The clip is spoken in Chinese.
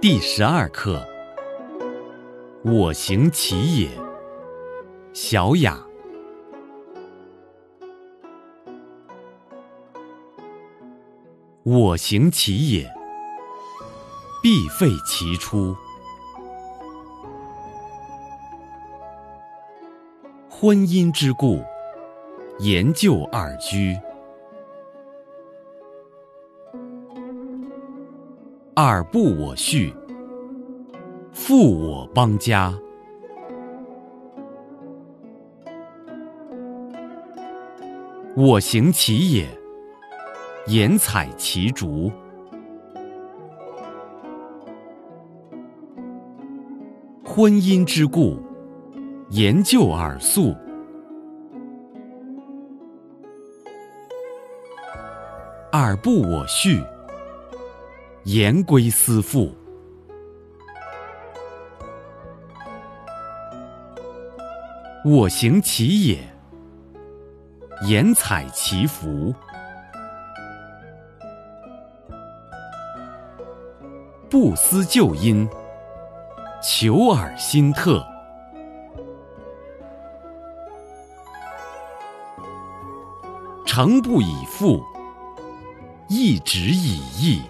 第十二课：我行其也。小雅。我行其也，必废其出。婚姻之故，言就二居。尔不我序，复我邦家。我行其也，言采其竹。婚姻之故，言就尔素。尔不我序。言归思妇，我行其也；言采其福，不思旧因，求尔心特。诚不以富，亦止以义。